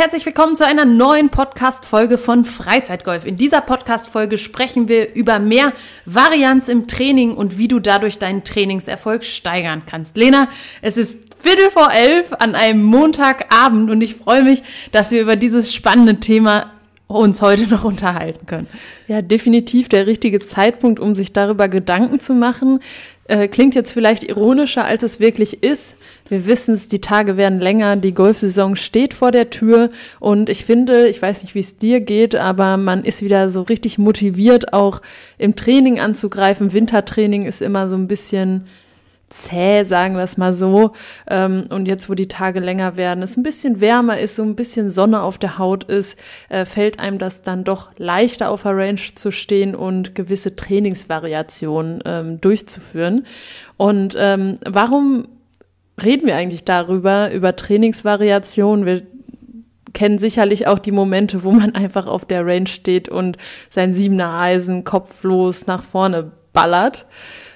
herzlich willkommen zu einer neuen Podcast-Folge von Freizeitgolf. In dieser Podcast-Folge sprechen wir über mehr Varianz im Training und wie du dadurch deinen Trainingserfolg steigern kannst. Lena, es ist Viertel vor elf an einem Montagabend und ich freue mich, dass wir über dieses spannende Thema uns heute noch unterhalten können. Ja, definitiv der richtige Zeitpunkt, um sich darüber Gedanken zu machen. Äh, klingt jetzt vielleicht ironischer, als es wirklich ist. Wir wissen es, die Tage werden länger, die Golfsaison steht vor der Tür und ich finde, ich weiß nicht, wie es dir geht, aber man ist wieder so richtig motiviert, auch im Training anzugreifen. Wintertraining ist immer so ein bisschen zäh, sagen wir es mal so. Ähm, und jetzt, wo die Tage länger werden, es ein bisschen wärmer ist, so ein bisschen Sonne auf der Haut ist, äh, fällt einem das dann doch leichter auf der Range zu stehen und gewisse Trainingsvariationen ähm, durchzuführen. Und ähm, warum reden wir eigentlich darüber, über Trainingsvariationen? Wir kennen sicherlich auch die Momente, wo man einfach auf der Range steht und sein siebener Eisen kopflos nach vorne ballert.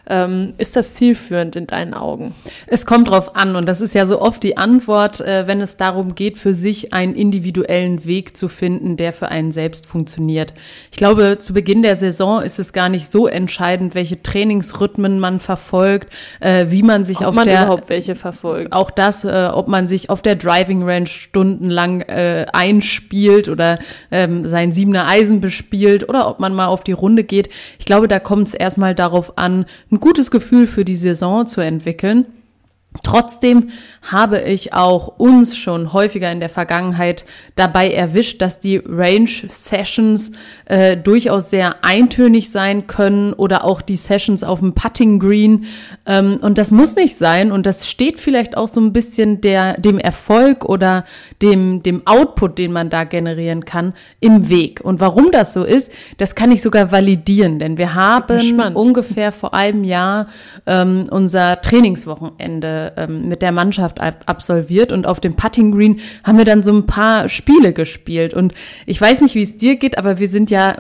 Ähm, ist das zielführend in deinen Augen? Es kommt drauf an und das ist ja so oft die Antwort, äh, wenn es darum geht, für sich einen individuellen Weg zu finden, der für einen selbst funktioniert. Ich glaube, zu Beginn der Saison ist es gar nicht so entscheidend, welche Trainingsrhythmen man verfolgt, äh, wie man sich ob auf man der überhaupt welche verfolgt. Auch das, äh, ob man sich auf der Driving Range stundenlang äh, einspielt oder ähm, sein siebener Eisen bespielt oder ob man mal auf die Runde geht. Ich glaube, da kommt es erstmal darauf an, ein gutes Gefühl für die Saison zu entwickeln. Trotzdem habe ich auch uns schon häufiger in der Vergangenheit dabei erwischt, dass die Range Sessions äh, durchaus sehr eintönig sein können oder auch die Sessions auf dem Putting Green. Ähm, und das muss nicht sein und das steht vielleicht auch so ein bisschen der, dem Erfolg oder dem, dem Output, den man da generieren kann, im Weg. Und warum das so ist, das kann ich sogar validieren, denn wir haben ungefähr vor einem Jahr ähm, unser Trainingswochenende ähm, mit der Mannschaft ab absolviert und auf dem Putting Green haben wir dann so ein paar Spiele gespielt. Und ich weiß nicht, wie es dir geht, aber wir sind ja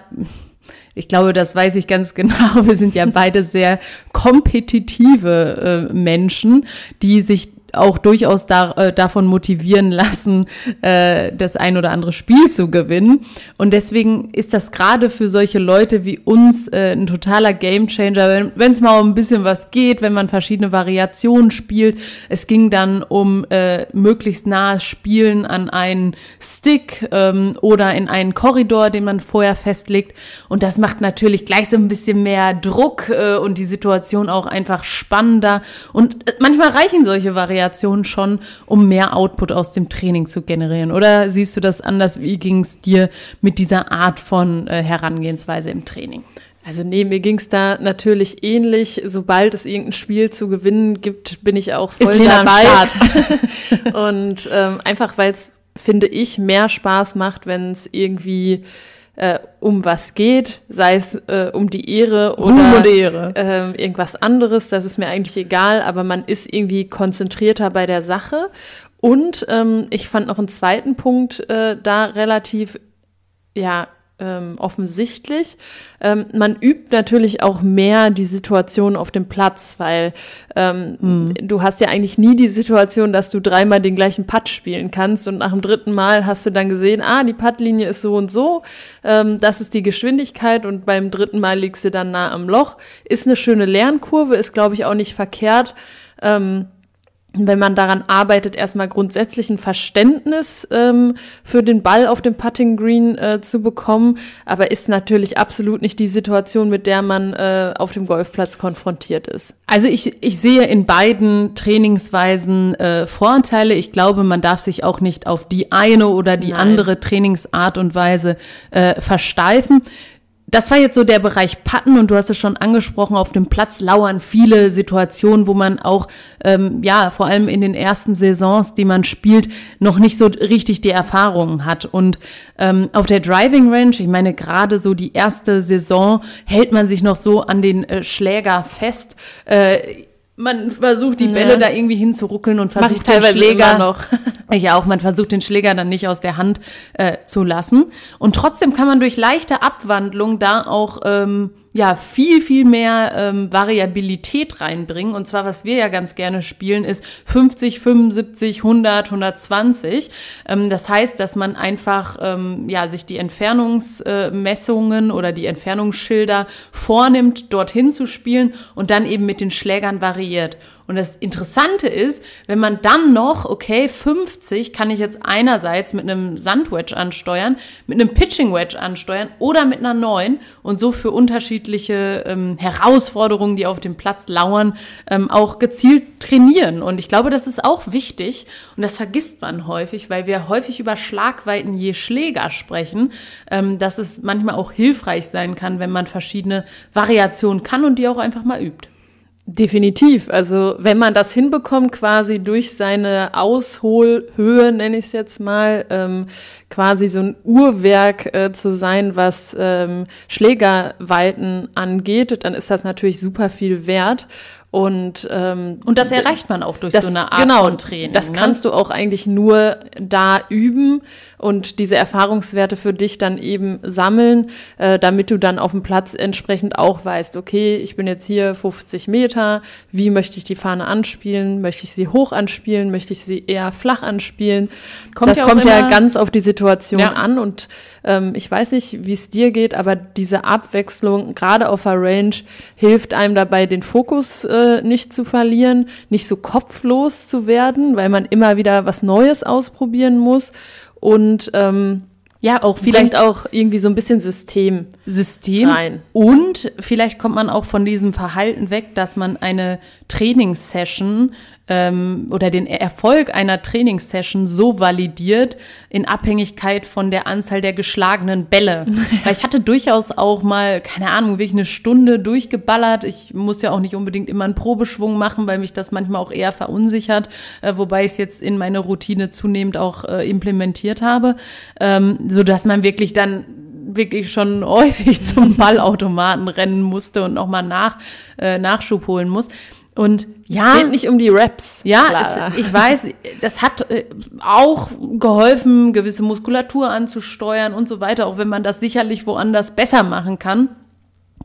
ich glaube, das weiß ich ganz genau. Wir sind ja beide sehr kompetitive äh, Menschen, die sich auch durchaus da, äh, davon motivieren lassen, äh, das ein oder andere Spiel zu gewinnen. Und deswegen ist das gerade für solche Leute wie uns äh, ein totaler Gamechanger, wenn es mal um ein bisschen was geht, wenn man verschiedene Variationen spielt. Es ging dann um äh, möglichst nahes Spielen an einen Stick ähm, oder in einen Korridor, den man vorher festlegt. Und das macht natürlich gleich so ein bisschen mehr Druck äh, und die Situation auch einfach spannender. Und äh, manchmal reichen solche Variationen Variation schon, um mehr Output aus dem Training zu generieren? Oder siehst du das anders? Wie ging es dir mit dieser Art von äh, Herangehensweise im Training? Also nee, mir ging es da natürlich ähnlich. Sobald es irgendein Spiel zu gewinnen gibt, bin ich auch voll Ist dabei. Und ähm, einfach, weil es, finde ich, mehr Spaß macht, wenn es irgendwie äh, um was geht, sei es äh, um die Ehre oder um Ehre. Äh, irgendwas anderes, das ist mir eigentlich egal, aber man ist irgendwie konzentrierter bei der Sache. Und ähm, ich fand noch einen zweiten Punkt äh, da relativ ja ähm, offensichtlich. Ähm, man übt natürlich auch mehr die Situation auf dem Platz, weil ähm, mhm. du hast ja eigentlich nie die Situation, dass du dreimal den gleichen Putt spielen kannst und nach dem dritten Mal hast du dann gesehen, ah, die Puttlinie ist so und so, ähm, das ist die Geschwindigkeit und beim dritten Mal liegst du dann nah am Loch. Ist eine schöne Lernkurve, ist glaube ich auch nicht verkehrt. Ähm, wenn man daran arbeitet, erstmal grundsätzlich ein Verständnis ähm, für den Ball auf dem Putting Green äh, zu bekommen, aber ist natürlich absolut nicht die Situation, mit der man äh, auf dem Golfplatz konfrontiert ist. Also ich, ich sehe in beiden Trainingsweisen äh, Vorteile. Ich glaube, man darf sich auch nicht auf die eine oder die Nein. andere Trainingsart und Weise äh, versteifen das war jetzt so der Bereich Patten und du hast es schon angesprochen, auf dem Platz lauern viele Situationen, wo man auch, ähm, ja, vor allem in den ersten Saisons, die man spielt, noch nicht so richtig die Erfahrungen hat. Und ähm, auf der Driving Range, ich meine, gerade so die erste Saison hält man sich noch so an den äh, Schläger fest. Äh, man versucht die Bälle ja. da irgendwie hinzuruckeln und versucht den Schläger noch. ich auch, man versucht den Schläger dann nicht aus der Hand äh, zu lassen. Und trotzdem kann man durch leichte Abwandlung da auch ähm, ja viel, viel mehr ähm, Variabilität reinbringen. Und zwar, was wir ja ganz gerne spielen, ist 50, 75, 100, 120. Ähm, das heißt, dass man einfach ähm, ja, sich die Entfernungsmessungen äh, oder die Entfernungsschilder vornimmt, dorthin zu spielen und dann eben mit den Schlägern variiert. Und das Interessante ist, wenn man dann noch, okay, 50 kann ich jetzt einerseits mit einem Sandwedge ansteuern, mit einem Pitching Wedge ansteuern oder mit einer 9 und so für unterschiedliche ähm, Herausforderungen, die auf dem Platz lauern, ähm, auch gezielt trainieren. Und ich glaube, das ist auch wichtig und das vergisst man häufig, weil wir häufig über Schlagweiten je Schläger sprechen, ähm, dass es manchmal auch hilfreich sein kann, wenn man verschiedene Variationen kann und die auch einfach mal übt. Definitiv. Also wenn man das hinbekommt, quasi durch seine Ausholhöhe, nenne ich es jetzt mal, ähm, quasi so ein Uhrwerk äh, zu sein, was ähm, Schlägerweiten angeht, dann ist das natürlich super viel wert. Und, ähm, und das erreicht man auch durch das, so eine Art genau, von Training. Das ne? kannst du auch eigentlich nur da üben und diese Erfahrungswerte für dich dann eben sammeln, äh, damit du dann auf dem Platz entsprechend auch weißt, okay, ich bin jetzt hier 50 Meter, wie möchte ich die Fahne anspielen? Möchte ich sie hoch anspielen? Möchte ich sie eher flach anspielen? Kommt das ja kommt ja ganz auf die Situation ja. an und ähm, ich weiß nicht, wie es dir geht, aber diese Abwechslung, gerade auf der Range, hilft einem dabei, den Fokus äh, nicht zu verlieren, nicht so kopflos zu werden, weil man immer wieder was Neues ausprobieren muss und ähm, ja, auch vielleicht auch irgendwie so ein bisschen System. System. Rein. Und vielleicht kommt man auch von diesem Verhalten weg, dass man eine Trainingssession ähm, oder den Erfolg einer Trainingssession so validiert in Abhängigkeit von der Anzahl der geschlagenen Bälle. Weil ich hatte durchaus auch mal, keine Ahnung, wirklich eine Stunde durchgeballert. Ich muss ja auch nicht unbedingt immer einen Probeschwung machen, weil mich das manchmal auch eher verunsichert, äh, wobei ich es jetzt in meine Routine zunehmend auch äh, implementiert habe, ähm, so dass man wirklich dann wirklich schon häufig zum Ballautomaten rennen musste und nochmal nach, äh, Nachschub holen muss. Und ja, es geht nicht um die Raps. Ja, es, ich weiß, das hat äh, auch geholfen, gewisse Muskulatur anzusteuern und so weiter, auch wenn man das sicherlich woanders besser machen kann.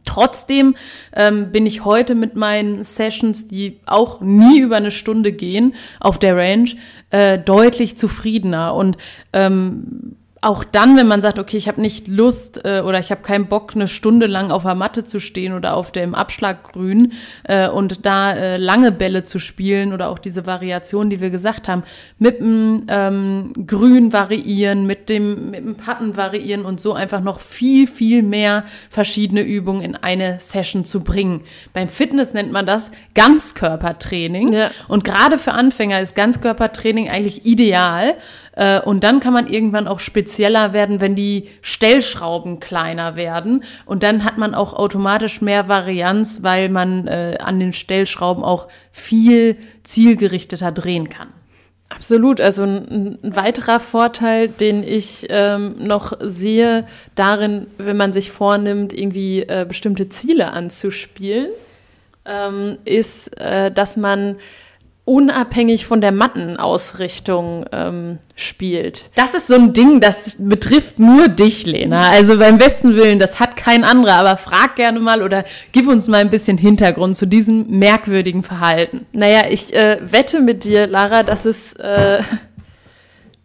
Trotzdem ähm, bin ich heute mit meinen Sessions, die auch nie über eine Stunde gehen, auf der Range, äh, deutlich zufriedener. Und ähm, auch dann, wenn man sagt, okay, ich habe nicht Lust äh, oder ich habe keinen Bock, eine Stunde lang auf der Matte zu stehen oder auf dem Abschlaggrün äh, und da äh, lange Bälle zu spielen oder auch diese Variation, die wir gesagt haben, mit dem ähm, Grün variieren, mit dem, mit dem Patten variieren und so einfach noch viel, viel mehr verschiedene Übungen in eine Session zu bringen. Beim Fitness nennt man das Ganzkörpertraining. Ja. Und gerade für Anfänger ist Ganzkörpertraining eigentlich ideal. Äh, und dann kann man irgendwann auch spezieller werden, wenn die Stellschrauben kleiner werden. Und dann hat man auch automatisch mehr Varianz, weil man äh, an den Stellschrauben auch viel zielgerichteter drehen kann. Absolut. Also ein, ein, weiterer Vorteil, den ich ähm, noch sehe, darin, wenn man sich vornimmt, irgendwie äh, bestimmte Ziele anzuspielen, ähm, ist, äh, dass man unabhängig von der Mattenausrichtung ähm, spielt. Das ist so ein Ding, das betrifft nur dich, Lena. Also beim besten Willen, das hat kein anderer. Aber frag gerne mal oder gib uns mal ein bisschen Hintergrund zu diesem merkwürdigen Verhalten. Naja, ich äh, wette mit dir, Lara, dass es äh,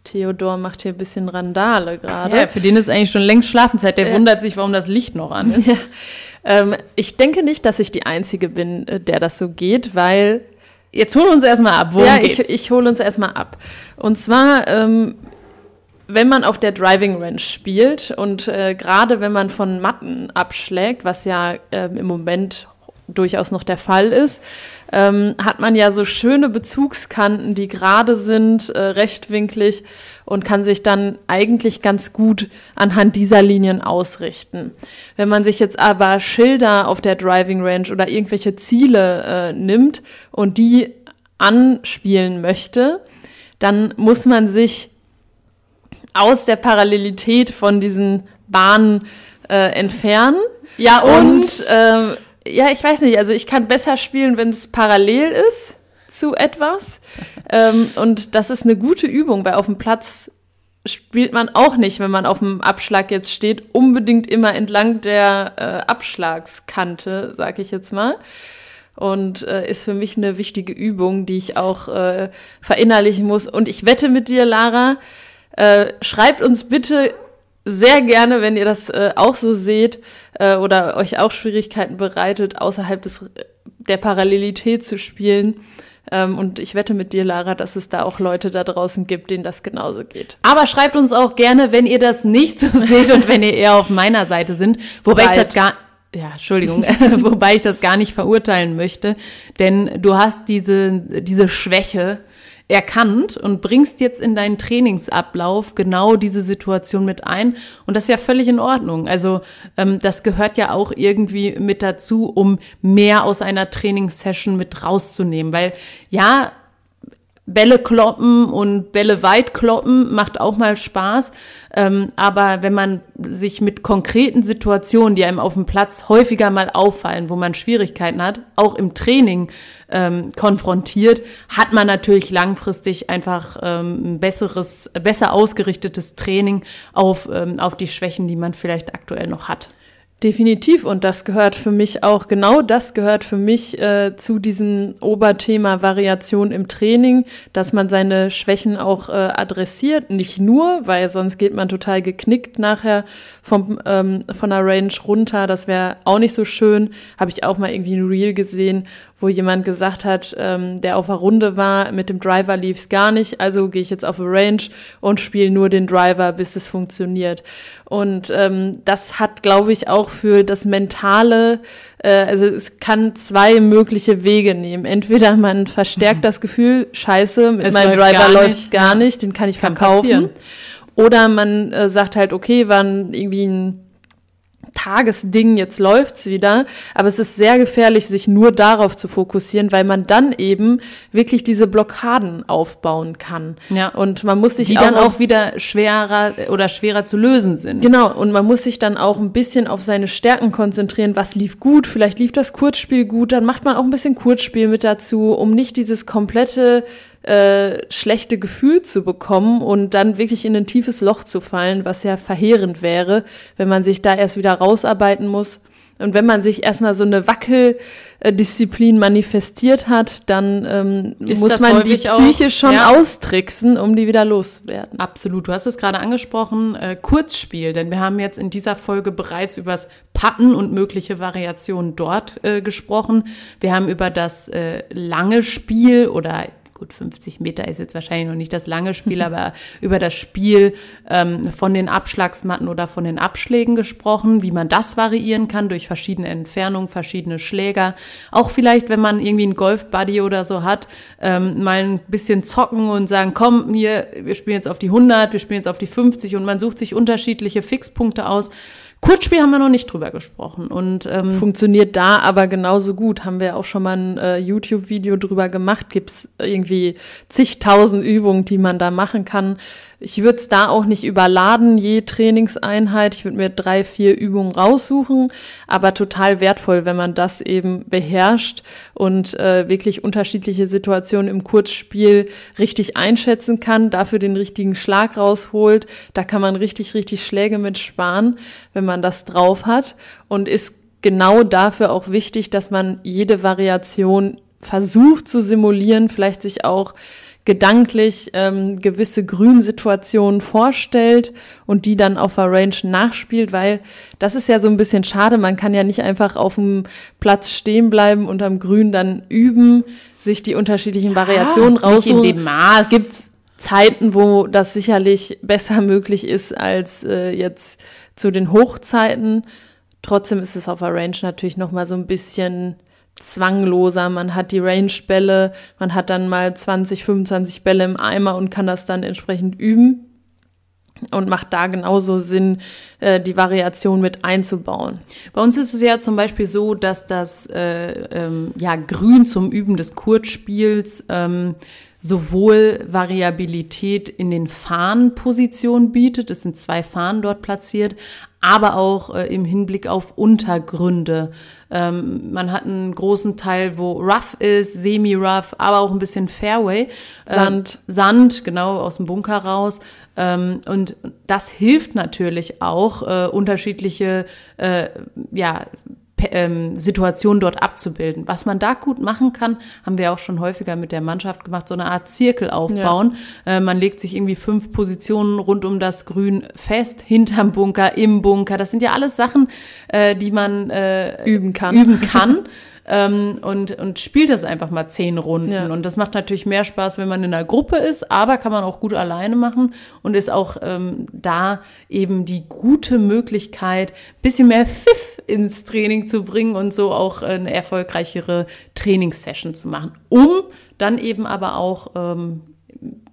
Theodor macht hier ein bisschen Randale gerade. Ja, für den ist eigentlich schon längst Schlafenszeit. Der ja. wundert sich, warum das Licht noch an ist. Ja. Ähm, ich denke nicht, dass ich die Einzige bin, äh, der das so geht, weil Jetzt holen wir uns erstmal ab. Worum ja, geht's? ich, ich hole uns erstmal ab. Und zwar, ähm, wenn man auf der Driving Range spielt und äh, gerade wenn man von Matten abschlägt, was ja äh, im Moment durchaus noch der Fall ist, ähm, hat man ja so schöne Bezugskanten, die gerade sind, äh, rechtwinklig und kann sich dann eigentlich ganz gut anhand dieser Linien ausrichten. Wenn man sich jetzt aber Schilder auf der Driving Range oder irgendwelche Ziele äh, nimmt und die anspielen möchte, dann muss man sich aus der Parallelität von diesen Bahnen äh, entfernen. Ja, und, und äh, ja, ich weiß nicht, also ich kann besser spielen, wenn es parallel ist zu etwas. ähm, und das ist eine gute Übung, weil auf dem Platz spielt man auch nicht, wenn man auf dem Abschlag jetzt steht, unbedingt immer entlang der äh, Abschlagskante, sag ich jetzt mal. Und äh, ist für mich eine wichtige Übung, die ich auch äh, verinnerlichen muss. Und ich wette mit dir, Lara, äh, schreibt uns bitte sehr gerne, wenn ihr das äh, auch so seht äh, oder euch auch Schwierigkeiten bereitet, außerhalb des, der Parallelität zu spielen ähm, und ich wette mit dir, Lara, dass es da auch Leute da draußen gibt, denen das genauso geht. Aber schreibt uns auch gerne, wenn ihr das nicht so seht und wenn ihr eher auf meiner Seite sind, wobei Breit. ich das gar ja, Entschuldigung, wobei ich das gar nicht verurteilen möchte, denn du hast diese, diese Schwäche, erkannt und bringst jetzt in deinen Trainingsablauf genau diese Situation mit ein. Und das ist ja völlig in Ordnung. Also ähm, das gehört ja auch irgendwie mit dazu, um mehr aus einer Trainingssession mit rauszunehmen. Weil ja, Bälle kloppen und Bälle weit kloppen macht auch mal Spaß. Ähm, aber wenn man sich mit konkreten Situationen, die einem auf dem Platz häufiger mal auffallen, wo man Schwierigkeiten hat, auch im Training ähm, konfrontiert, hat man natürlich langfristig einfach ähm, ein besseres, besser ausgerichtetes Training auf, ähm, auf die Schwächen, die man vielleicht aktuell noch hat. Definitiv. Und das gehört für mich auch, genau das gehört für mich äh, zu diesem Oberthema Variation im Training, dass man seine Schwächen auch äh, adressiert. Nicht nur, weil sonst geht man total geknickt nachher vom, ähm, von der Range runter. Das wäre auch nicht so schön. Habe ich auch mal irgendwie ein Reel gesehen, wo jemand gesagt hat, ähm, der auf der Runde war, mit dem Driver lief's gar nicht, also gehe ich jetzt auf eine Range und spiele nur den Driver, bis es funktioniert. Und ähm, das hat, glaube ich, auch für das Mentale, äh, also es kann zwei mögliche Wege nehmen. Entweder man verstärkt das Gefühl, scheiße, mit es meinem läuft Driver läuft's gar nicht, den kann ich kann verkaufen. Passieren. Oder man äh, sagt halt, okay, wann irgendwie ein Tagesding, jetzt läuft's wieder. Aber es ist sehr gefährlich, sich nur darauf zu fokussieren, weil man dann eben wirklich diese Blockaden aufbauen kann. Ja. Und man muss sich die auch dann auch wieder schwerer oder schwerer zu lösen sind. Genau. Und man muss sich dann auch ein bisschen auf seine Stärken konzentrieren. Was lief gut? Vielleicht lief das Kurzspiel gut. Dann macht man auch ein bisschen Kurzspiel mit dazu, um nicht dieses komplette äh, schlechte Gefühl zu bekommen und dann wirklich in ein tiefes Loch zu fallen, was ja verheerend wäre, wenn man sich da erst wieder rausarbeiten muss. Und wenn man sich erstmal so eine Wackeldisziplin manifestiert hat, dann ähm, muss man die Psyche auch, schon ja. austricksen, um die wieder loswerden. Absolut. Du hast es gerade angesprochen, äh, Kurzspiel, denn wir haben jetzt in dieser Folge bereits übers Patten und mögliche Variationen dort äh, gesprochen. Wir haben über das äh, lange Spiel oder gut, 50 Meter ist jetzt wahrscheinlich noch nicht das lange Spiel, aber über das Spiel ähm, von den Abschlagsmatten oder von den Abschlägen gesprochen, wie man das variieren kann durch verschiedene Entfernungen, verschiedene Schläger. Auch vielleicht, wenn man irgendwie einen Golf-Buddy oder so hat, ähm, mal ein bisschen zocken und sagen, komm, hier, wir spielen jetzt auf die 100, wir spielen jetzt auf die 50 und man sucht sich unterschiedliche Fixpunkte aus. Kurzspiel haben wir noch nicht drüber gesprochen. Und ähm, funktioniert da aber genauso gut. Haben wir auch schon mal ein äh, YouTube-Video drüber gemacht. Gibt's irgendwie zigtausend Übungen, die man da machen kann. Ich würde es da auch nicht überladen, je Trainingseinheit. Ich würde mir drei, vier Übungen raussuchen, aber total wertvoll, wenn man das eben beherrscht und äh, wirklich unterschiedliche Situationen im Kurzspiel richtig einschätzen kann, dafür den richtigen Schlag rausholt. Da kann man richtig, richtig Schläge mit sparen, wenn man das drauf hat und ist genau dafür auch wichtig, dass man jede Variation versucht zu simulieren, vielleicht sich auch gedanklich ähm, gewisse Grünsituationen vorstellt und die dann auf der Range nachspielt, weil das ist ja so ein bisschen schade. Man kann ja nicht einfach auf dem Platz stehen bleiben und am Grün dann üben, sich die unterschiedlichen ja, Variationen raussuchen. Nicht in dem Maß. Gibt's Zeiten, wo das sicherlich besser möglich ist als äh, jetzt zu den Hochzeiten. Trotzdem ist es auf der Range natürlich noch mal so ein bisschen zwangloser. Man hat die Range-Bälle, man hat dann mal 20, 25 Bälle im Eimer und kann das dann entsprechend üben und macht da genauso Sinn, äh, die Variation mit einzubauen. Bei uns ist es ja zum Beispiel so, dass das äh, ähm, ja, Grün zum Üben des Kurzspiels ähm, sowohl Variabilität in den Fahnenpositionen bietet, es sind zwei Fahnen dort platziert, aber auch äh, im Hinblick auf Untergründe. Ähm, man hat einen großen Teil, wo rough ist, semi-rough, aber auch ein bisschen Fairway. Sand. Ähm, Sand, genau, aus dem Bunker raus. Ähm, und das hilft natürlich auch, äh, unterschiedliche äh, ja, ähm, Situation dort abzubilden. Was man da gut machen kann, haben wir auch schon häufiger mit der Mannschaft gemacht, so eine Art Zirkel aufbauen. Ja. Äh, man legt sich irgendwie fünf Positionen rund um das Grün fest, hinterm Bunker, im Bunker. Das sind ja alles Sachen, äh, die man äh, üben kann. Üben kann. ähm, und, und spielt das einfach mal zehn Runden. Ja. Und das macht natürlich mehr Spaß, wenn man in einer Gruppe ist, aber kann man auch gut alleine machen und ist auch ähm, da eben die gute Möglichkeit, bisschen mehr Pfiff ins Training zu bringen und so auch eine erfolgreichere Trainingssession zu machen, um dann eben aber auch ähm,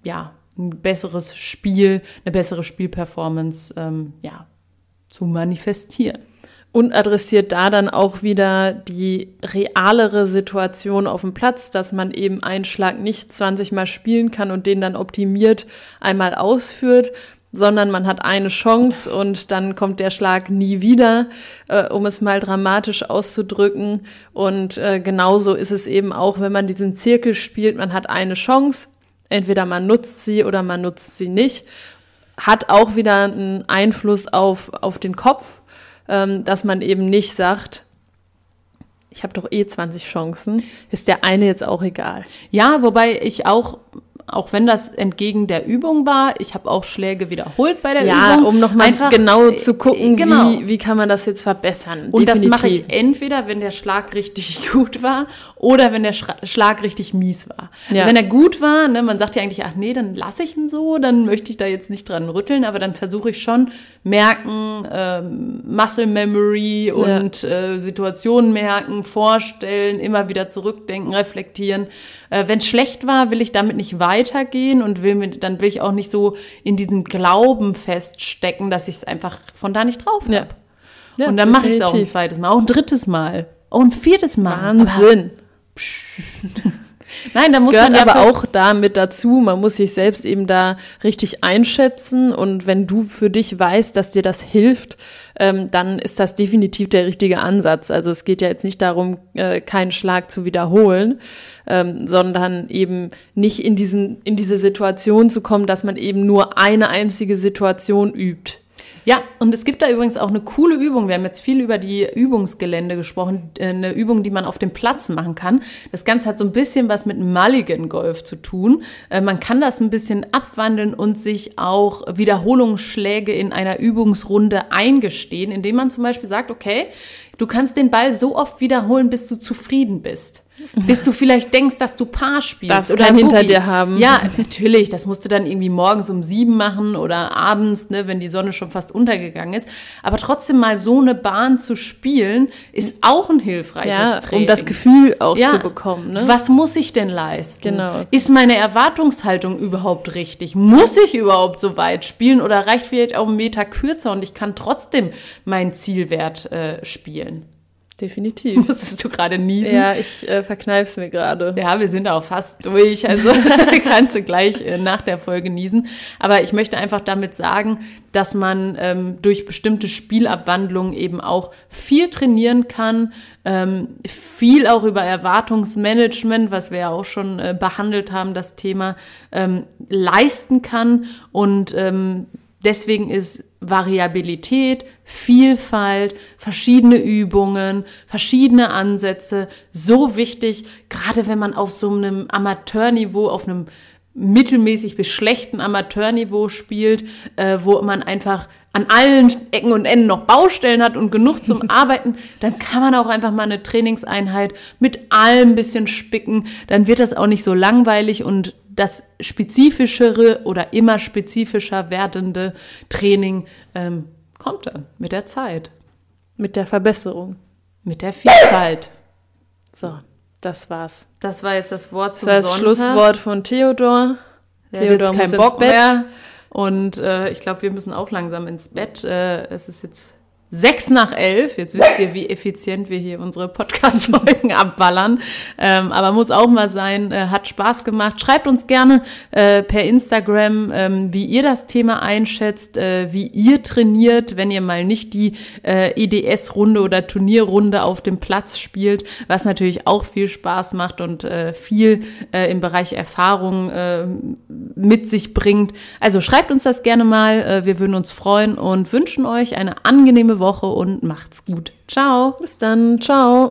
ja ein besseres Spiel, eine bessere Spielperformance ähm, ja, zu manifestieren und adressiert da dann auch wieder die realere Situation auf dem Platz, dass man eben einen Schlag nicht 20 Mal spielen kann und den dann optimiert einmal ausführt, sondern man hat eine Chance und dann kommt der Schlag nie wieder, äh, um es mal dramatisch auszudrücken. Und äh, genauso ist es eben auch, wenn man diesen Zirkel spielt, man hat eine Chance, entweder man nutzt sie oder man nutzt sie nicht, hat auch wieder einen Einfluss auf, auf den Kopf ähm, dass man eben nicht sagt, ich habe doch eh 20 Chancen, ist der eine jetzt auch egal. Ja, wobei ich auch auch wenn das entgegen der Übung war. Ich habe auch Schläge wiederholt bei der ja, Übung. um nochmal genau zu gucken, genau. Wie, wie kann man das jetzt verbessern. Und Definitiv. das mache ich entweder, wenn der Schlag richtig gut war oder wenn der Schlag richtig mies war. Also ja. Also wenn er gut war, ne, man sagt ja eigentlich, ach nee, dann lasse ich ihn so, dann möchte ich da jetzt nicht dran rütteln, aber dann versuche ich schon merken, ähm, Muscle Memory und ja. äh, Situationen merken, vorstellen, immer wieder zurückdenken, reflektieren. Äh, wenn es schlecht war, will ich damit nicht weiter weitergehen und will mir, dann will ich auch nicht so in diesem Glauben feststecken, dass ich es einfach von da nicht drauf habe. Ja. Ja, und dann mache ich es auch ein zweites Mal, auch ein drittes Mal, auch ein viertes Mal. Wahnsinn. Nein, da muss Gehört man aber auch da mit dazu. Man muss sich selbst eben da richtig einschätzen. Und wenn du für dich weißt, dass dir das hilft, ähm, dann ist das definitiv der richtige Ansatz. Also es geht ja jetzt nicht darum, äh, keinen Schlag zu wiederholen, ähm, sondern eben nicht in diesen, in diese Situation zu kommen, dass man eben nur eine einzige Situation übt. Ja, und es gibt da übrigens auch eine coole Übung. Wir haben jetzt viel über die Übungsgelände gesprochen. Äh, eine Übung, die man auf dem Platz machen kann. Das Ganze hat so ein bisschen was mit Mulligan Golf zu tun. Äh, man kann das ein bisschen abwandeln und sich auch Wiederholungsschläge in einer Übungsrunde eingestehen, indem man zum Beispiel sagt, okay, du kannst den Ball so oft wiederholen, bis du zufrieden bist bis du vielleicht denkst, dass du Paar spielst das oder hinter dir haben. Ja, natürlich. Das musst du dann irgendwie morgens um sieben machen oder abends, ne, wenn die Sonne schon fast untergegangen ist. Aber trotzdem mal so eine Bahn zu spielen, ist auch ein hilfreiches ja, Training. Um das Gefühl auch ja, zu bekommen. Ne? Was muss ich denn leisten? Genau. Ist meine Erwartungshaltung überhaupt richtig? Muss ich überhaupt so weit spielen oder reicht vielleicht auch ein Meter kürzer und ich kann trotzdem meinen Zielwert äh, spielen? Definitiv. Musstest du gerade niesen? Ja, ich äh, verkneif's mir gerade. Ja, wir sind auch fast durch. Also kannst du gleich äh, nach der Folge niesen. Aber ich möchte einfach damit sagen, dass man ähm, durch bestimmte Spielabwandlungen eben auch viel trainieren kann, ähm, viel auch über Erwartungsmanagement, was wir ja auch schon äh, behandelt haben, das Thema ähm, leisten kann. Und ähm, deswegen ist Variabilität, Vielfalt, verschiedene Übungen, verschiedene Ansätze so wichtig, gerade wenn man auf so einem Amateurniveau, auf einem mittelmäßig bis schlechten Amateurniveau spielt, äh, wo man einfach an allen Ecken und Enden noch Baustellen hat und genug zum Arbeiten, dann kann man auch einfach mal eine Trainingseinheit mit allem ein bisschen spicken. Dann wird das auch nicht so langweilig und das spezifischere oder immer spezifischer werdende Training ähm, kommt dann mit der Zeit. Mit der Verbesserung. Mit der Vielfalt. So, das war's. Das war jetzt das Wort zum das, das Schlusswort von Theodor. Der Theodor hat jetzt keinen Bock mehr. Und äh, ich glaube, wir müssen auch langsam ins Bett. Äh, es ist jetzt sechs nach elf. Jetzt wisst ihr, wie effizient wir hier unsere Podcast-Folgen abballern. Ähm, aber muss auch mal sein. Äh, hat Spaß gemacht. Schreibt uns gerne äh, per Instagram, ähm, wie ihr das Thema einschätzt, äh, wie ihr trainiert, wenn ihr mal nicht die äh, EDS-Runde oder Turnierrunde auf dem Platz spielt, was natürlich auch viel Spaß macht und äh, viel äh, im Bereich Erfahrung mit sich bringt. Also schreibt uns das gerne mal. Wir würden uns freuen und wünschen euch eine angenehme Woche und macht's gut. Ciao. Bis dann. Ciao.